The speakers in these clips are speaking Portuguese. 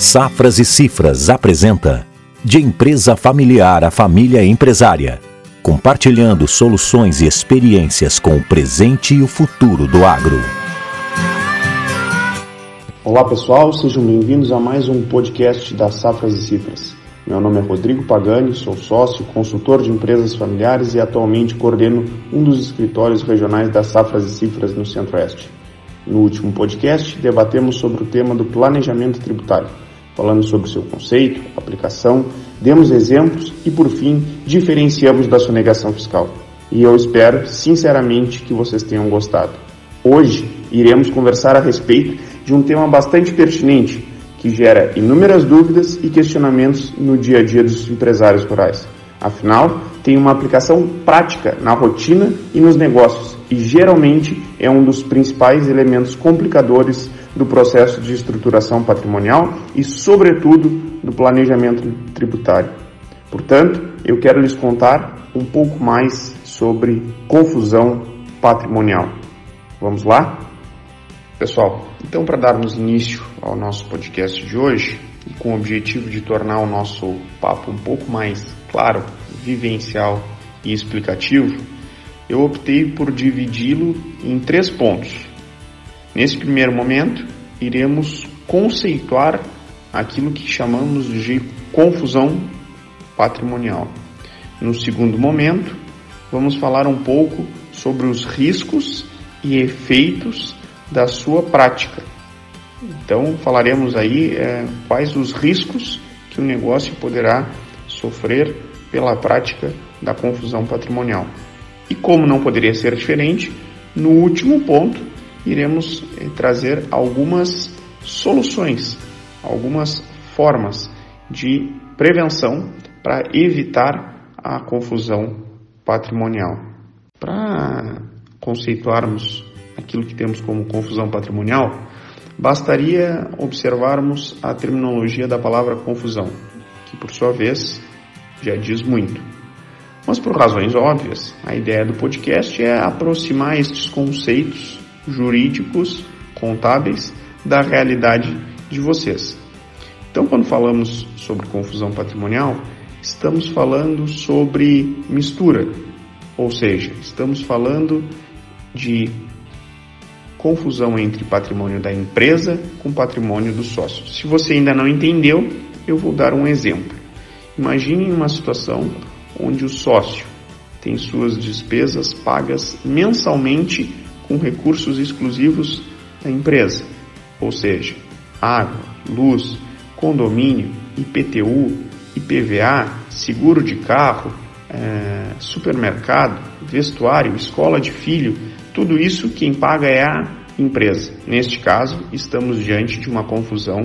Safras e Cifras apresenta De empresa familiar a família empresária, compartilhando soluções e experiências com o presente e o futuro do agro. Olá pessoal, sejam bem-vindos a mais um podcast da Safras e Cifras. Meu nome é Rodrigo Pagani, sou sócio, consultor de empresas familiares e atualmente coordeno um dos escritórios regionais das Safras e Cifras no Centro-Oeste. No último podcast, debatemos sobre o tema do planejamento tributário falando sobre seu conceito, aplicação, demos exemplos e, por fim, diferenciamos da sonegação fiscal. E eu espero, sinceramente, que vocês tenham gostado. Hoje iremos conversar a respeito de um tema bastante pertinente que gera inúmeras dúvidas e questionamentos no dia a dia dos empresários rurais. Afinal, tem uma aplicação prática na rotina e nos negócios e geralmente é um dos principais elementos complicadores do processo de estruturação patrimonial e, sobretudo, do planejamento tributário. Portanto, eu quero lhes contar um pouco mais sobre confusão patrimonial. Vamos lá? Pessoal, então, para darmos início ao nosso podcast de hoje, e com o objetivo de tornar o nosso papo um pouco mais claro, vivencial e explicativo, eu optei por dividi-lo em três pontos Nesse primeiro momento, iremos conceituar aquilo que chamamos de confusão patrimonial. No segundo momento, vamos falar um pouco sobre os riscos e efeitos da sua prática. Então, falaremos aí é, quais os riscos que o negócio poderá sofrer pela prática da confusão patrimonial. E como não poderia ser diferente, no último ponto, iremos eh, trazer algumas soluções, algumas formas de prevenção para evitar a confusão patrimonial. Para conceituarmos aquilo que temos como confusão patrimonial, bastaria observarmos a terminologia da palavra confusão, que por sua vez já diz muito. Mas por razões óbvias, a ideia do podcast é aproximar estes conceitos jurídicos, contábeis da realidade de vocês. Então, quando falamos sobre confusão patrimonial, estamos falando sobre mistura, ou seja, estamos falando de confusão entre patrimônio da empresa com patrimônio do sócio. Se você ainda não entendeu, eu vou dar um exemplo. Imagine uma situação onde o sócio tem suas despesas pagas mensalmente com recursos exclusivos da empresa, ou seja, água, luz, condomínio, IPTU, IPVA, seguro de carro, é, supermercado, vestuário, escola de filho, tudo isso quem paga é a empresa. Neste caso, estamos diante de uma confusão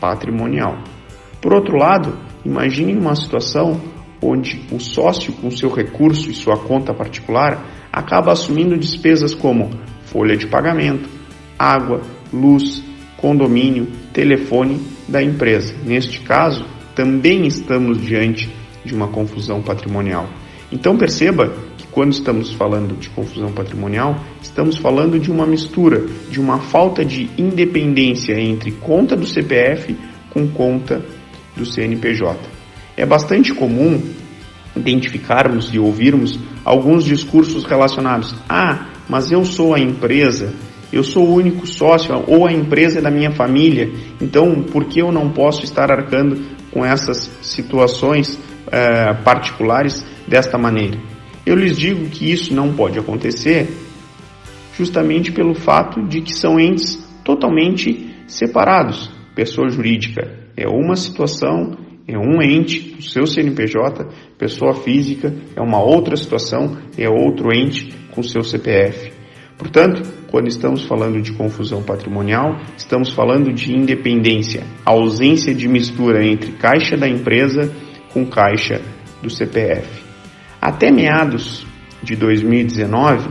patrimonial. Por outro lado, imagine uma situação onde o sócio, com seu recurso e sua conta particular, acaba assumindo despesas como folha de pagamento, água, luz, condomínio, telefone da empresa. Neste caso, também estamos diante de uma confusão patrimonial. Então perceba que quando estamos falando de confusão patrimonial, estamos falando de uma mistura, de uma falta de independência entre conta do CPF com conta do CNPJ. É bastante comum identificarmos e ouvirmos alguns discursos relacionados. Ah, mas eu sou a empresa, eu sou o único sócio, ou a empresa é da minha família, então por que eu não posso estar arcando com essas situações eh, particulares desta maneira? Eu lhes digo que isso não pode acontecer justamente pelo fato de que são entes totalmente separados. Pessoa jurídica é uma situação, é um ente, o seu CNPJ, pessoa física é uma outra situação, é outro ente com seu CPF. Portanto, quando estamos falando de confusão patrimonial, estamos falando de independência, ausência de mistura entre caixa da empresa com caixa do CPF. Até meados de 2019,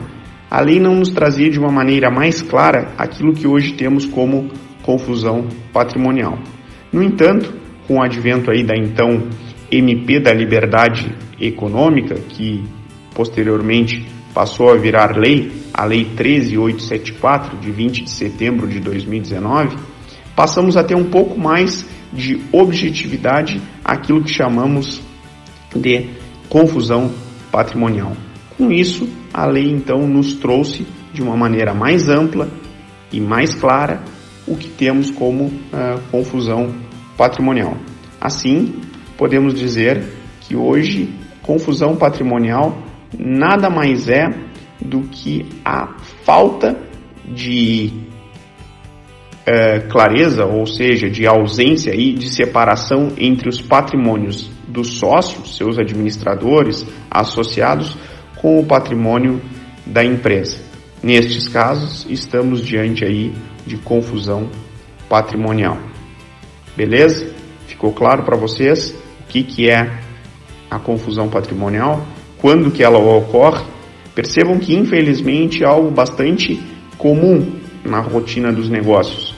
a lei não nos trazia de uma maneira mais clara aquilo que hoje temos como confusão patrimonial. No entanto, com o advento aí da então MP da Liberdade Econômica, que posteriormente passou a virar lei, a Lei 13874 de 20 de setembro de 2019, passamos a ter um pouco mais de objetividade aquilo que chamamos de confusão patrimonial. Com isso, a lei então nos trouxe de uma maneira mais ampla e mais clara o que temos como uh, confusão patrimonial. Assim, podemos dizer que hoje confusão patrimonial nada mais é do que a falta de uh, clareza, ou seja, de ausência e de separação entre os patrimônios dos sócios, seus administradores, associados, com o patrimônio da empresa. Nestes casos, estamos diante aí de confusão patrimonial. Beleza? Ficou claro para vocês o que, que é a confusão patrimonial? Quando que ela ocorre? Percebam que infelizmente é algo bastante comum na rotina dos negócios,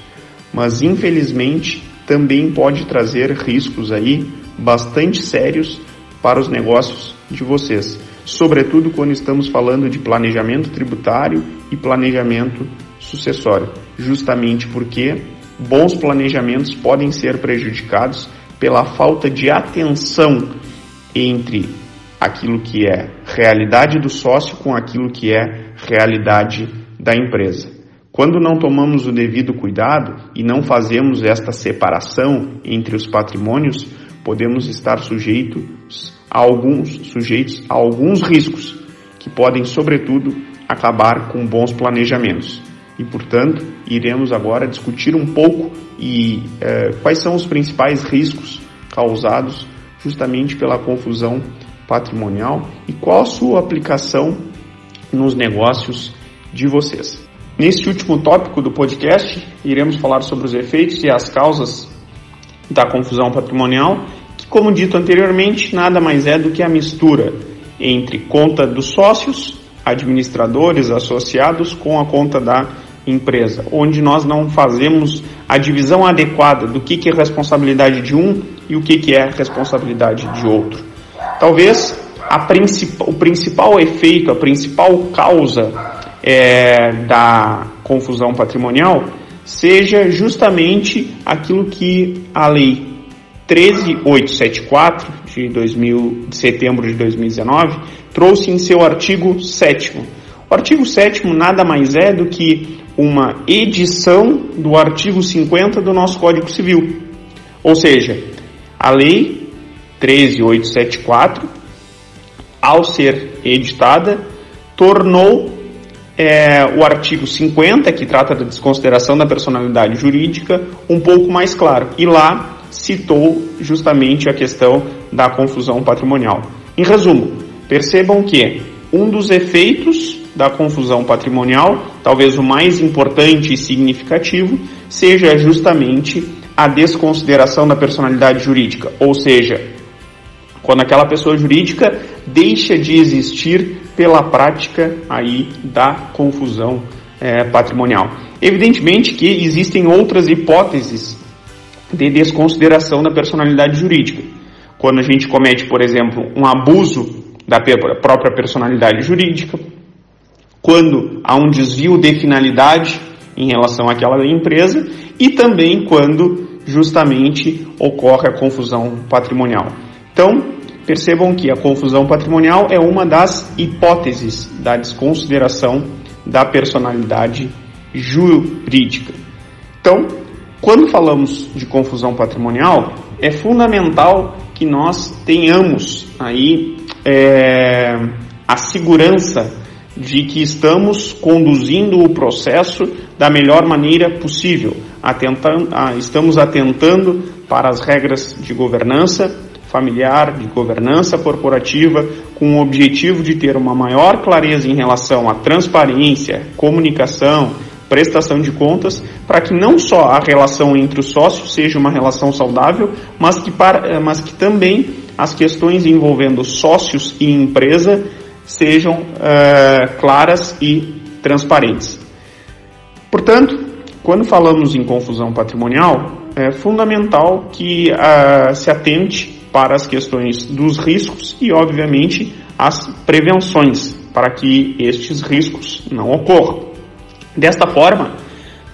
mas infelizmente também pode trazer riscos aí bastante sérios para os negócios de vocês sobretudo quando estamos falando de planejamento tributário e planejamento sucessório, justamente porque bons planejamentos podem ser prejudicados pela falta de atenção entre aquilo que é realidade do sócio com aquilo que é realidade da empresa. Quando não tomamos o devido cuidado e não fazemos esta separação entre os patrimônios, podemos estar sujeitos a alguns sujeitos a alguns riscos que podem, sobretudo, acabar com bons planejamentos. E, portanto, iremos agora discutir um pouco e eh, quais são os principais riscos causados justamente pela confusão patrimonial e qual a sua aplicação nos negócios de vocês. Neste último tópico do podcast, iremos falar sobre os efeitos e as causas da confusão patrimonial como dito anteriormente, nada mais é do que a mistura entre conta dos sócios, administradores, associados com a conta da empresa, onde nós não fazemos a divisão adequada do que, que é responsabilidade de um e o que, que é responsabilidade de outro. Talvez princip o principal efeito, a principal causa é, da confusão patrimonial seja justamente aquilo que a lei 13874 de, 2000, de setembro de 2019 trouxe em seu artigo 7 O artigo 7 nada mais é do que uma edição do artigo 50 do nosso Código Civil. Ou seja, a lei 13874, ao ser editada, tornou é, o artigo 50, que trata da desconsideração da personalidade jurídica, um pouco mais claro. E lá citou justamente a questão da confusão patrimonial. Em resumo, percebam que um dos efeitos da confusão patrimonial, talvez o mais importante e significativo, seja justamente a desconsideração da personalidade jurídica, ou seja, quando aquela pessoa jurídica deixa de existir pela prática aí da confusão é, patrimonial. Evidentemente que existem outras hipóteses de desconsideração da personalidade jurídica. Quando a gente comete, por exemplo, um abuso da própria personalidade jurídica, quando há um desvio de finalidade em relação àquela empresa e também quando justamente ocorre a confusão patrimonial. Então, percebam que a confusão patrimonial é uma das hipóteses da desconsideração da personalidade jurídica. Então, quando falamos de confusão patrimonial, é fundamental que nós tenhamos aí é, a segurança de que estamos conduzindo o processo da melhor maneira possível, atentando, estamos atentando para as regras de governança familiar, de governança corporativa, com o objetivo de ter uma maior clareza em relação à transparência, comunicação, prestação de contas, para que não só a relação entre os sócios seja uma relação saudável, mas que, para, eh, mas que também as questões envolvendo sócios e empresa sejam uh, claras e transparentes. Portanto, quando falamos em confusão patrimonial, é fundamental que uh, se atente para as questões dos riscos e, obviamente, as prevenções para que estes riscos não ocorram. Desta forma,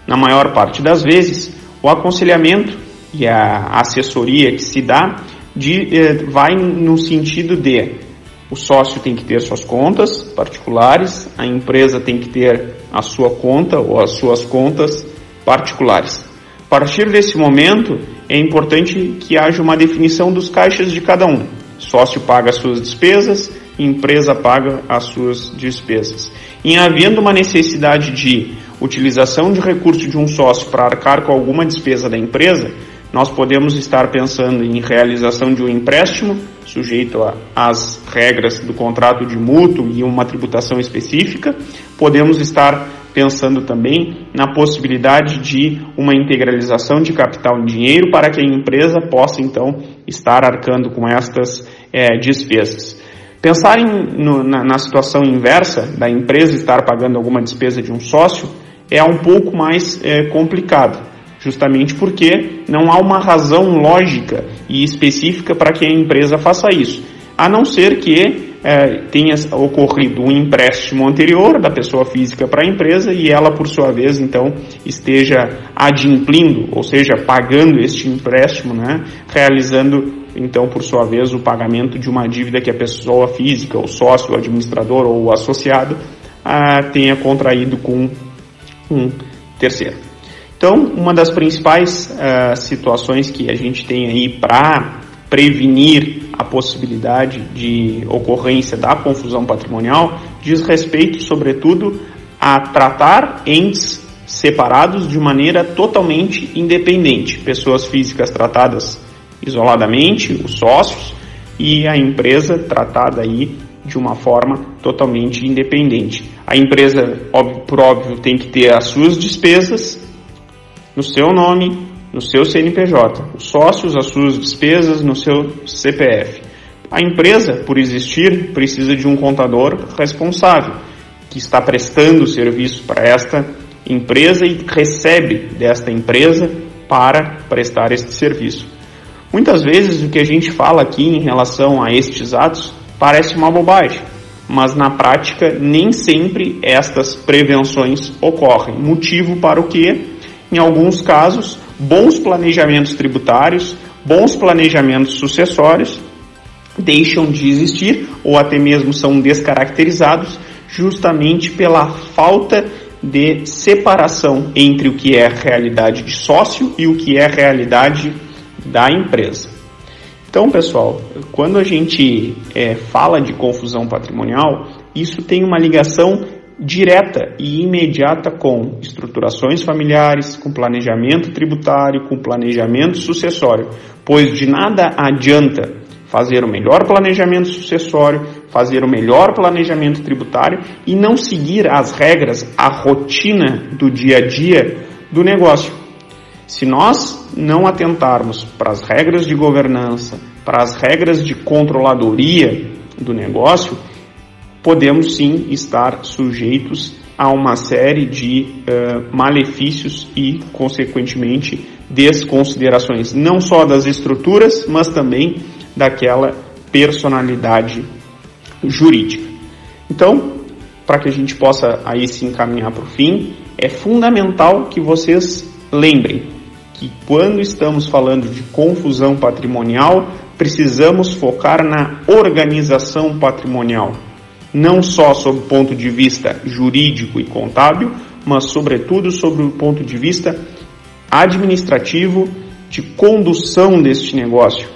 na maior parte das vezes, o aconselhamento e a assessoria que se dá de, eh, vai no sentido de o sócio tem que ter suas contas particulares, a empresa tem que ter a sua conta ou as suas contas particulares. A partir desse momento, é importante que haja uma definição dos caixas de cada um. Sócio paga as suas despesas, empresa paga as suas despesas. Em havendo uma necessidade de utilização de recurso de um sócio para arcar com alguma despesa da empresa, nós podemos estar pensando em realização de um empréstimo, sujeito às regras do contrato de mútuo e uma tributação específica. Podemos estar pensando também na possibilidade de uma integralização de capital em dinheiro para que a empresa possa então estar arcando com estas é, despesas. Pensar em, no, na, na situação inversa da empresa estar pagando alguma despesa de um sócio é um pouco mais é, complicado justamente porque não há uma razão lógica e específica para que a empresa faça isso, a não ser que é, tenha ocorrido um empréstimo anterior da pessoa física para a empresa e ela, por sua vez, então esteja adimplindo, ou seja, pagando este empréstimo, né, realizando então, por sua vez, o pagamento de uma dívida que a pessoa física, o sócio, o administrador ou o associado ah, tenha contraído com um terceiro. Então, uma das principais uh, situações que a gente tem aí para prevenir a possibilidade de ocorrência da confusão patrimonial diz respeito, sobretudo, a tratar entes separados de maneira totalmente independente. Pessoas físicas tratadas isoladamente, os sócios, e a empresa tratada aí de uma forma totalmente independente. A empresa, por óbvio, tem que ter as suas despesas, no seu nome, no seu CNPJ, os sócios, as suas despesas no seu CPF. A empresa, por existir, precisa de um contador responsável, que está prestando serviço para esta empresa e recebe desta empresa para prestar este serviço. Muitas vezes o que a gente fala aqui em relação a estes atos parece uma bobagem, mas na prática nem sempre estas prevenções ocorrem. Motivo para o que em alguns casos, bons planejamentos tributários, bons planejamentos sucessórios deixam de existir ou até mesmo são descaracterizados justamente pela falta de separação entre o que é realidade de sócio e o que é realidade da empresa. Então, pessoal, quando a gente é, fala de confusão patrimonial, isso tem uma ligação direta e imediata com estruturações familiares, com planejamento tributário, com planejamento sucessório, pois de nada adianta fazer o melhor planejamento sucessório, fazer o melhor planejamento tributário e não seguir as regras, a rotina do dia a dia do negócio. Se nós não atentarmos para as regras de governança, para as regras de controladoria do negócio, podemos sim estar sujeitos a uma série de uh, malefícios e, consequentemente, desconsiderações, não só das estruturas, mas também daquela personalidade jurídica. Então, para que a gente possa aí se encaminhar para o fim, é fundamental que vocês lembrem que quando estamos falando de confusão patrimonial, precisamos focar na organização patrimonial não só sob o ponto de vista jurídico e contábil, mas sobretudo sobre o ponto de vista administrativo de condução deste negócio.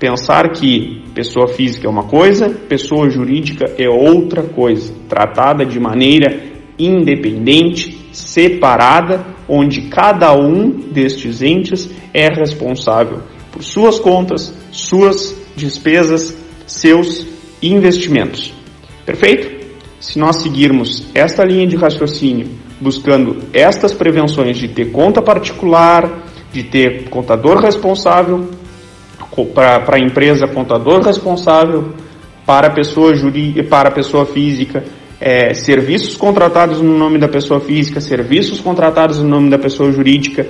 Pensar que pessoa física é uma coisa, pessoa jurídica é outra coisa, tratada de maneira independente, separada, onde cada um destes entes é responsável por suas contas, suas despesas, seus investimentos. Perfeito? Se nós seguirmos esta linha de raciocínio, buscando estas prevenções de ter conta particular, de ter contador responsável, para a empresa contador responsável, para a pessoa, para a pessoa física, é, serviços contratados no nome da pessoa física, serviços contratados no nome da pessoa jurídica,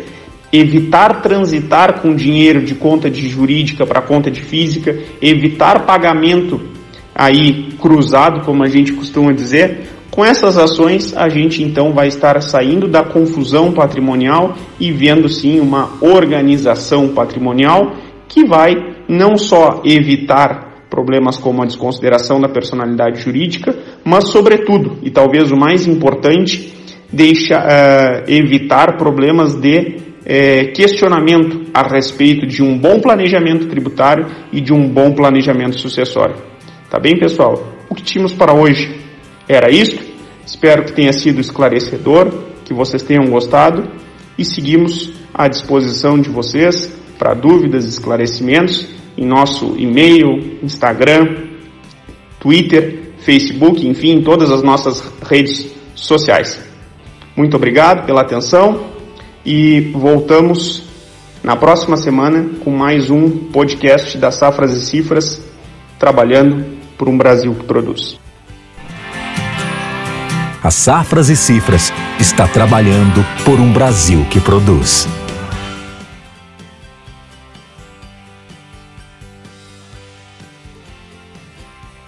evitar transitar com dinheiro de conta de jurídica para conta de física, evitar pagamento aí cruzado, como a gente costuma dizer, Com essas ações, a gente então vai estar saindo da confusão patrimonial e vendo sim uma organização patrimonial que vai não só evitar problemas como a desconsideração da personalidade jurídica, mas, sobretudo, e talvez o mais importante, deixa uh, evitar problemas de uh, questionamento a respeito de um bom planejamento tributário e de um bom planejamento sucessório. Tá bem, pessoal? O que tínhamos para hoje era isso. Espero que tenha sido esclarecedor, que vocês tenham gostado e seguimos à disposição de vocês para dúvidas, esclarecimentos em nosso e-mail, Instagram, Twitter, Facebook, enfim, todas as nossas redes sociais. Muito obrigado pela atenção e voltamos na próxima semana com mais um podcast das Safras e Cifras, trabalhando por um Brasil que produz. A Safras e Cifras está trabalhando por um Brasil que produz.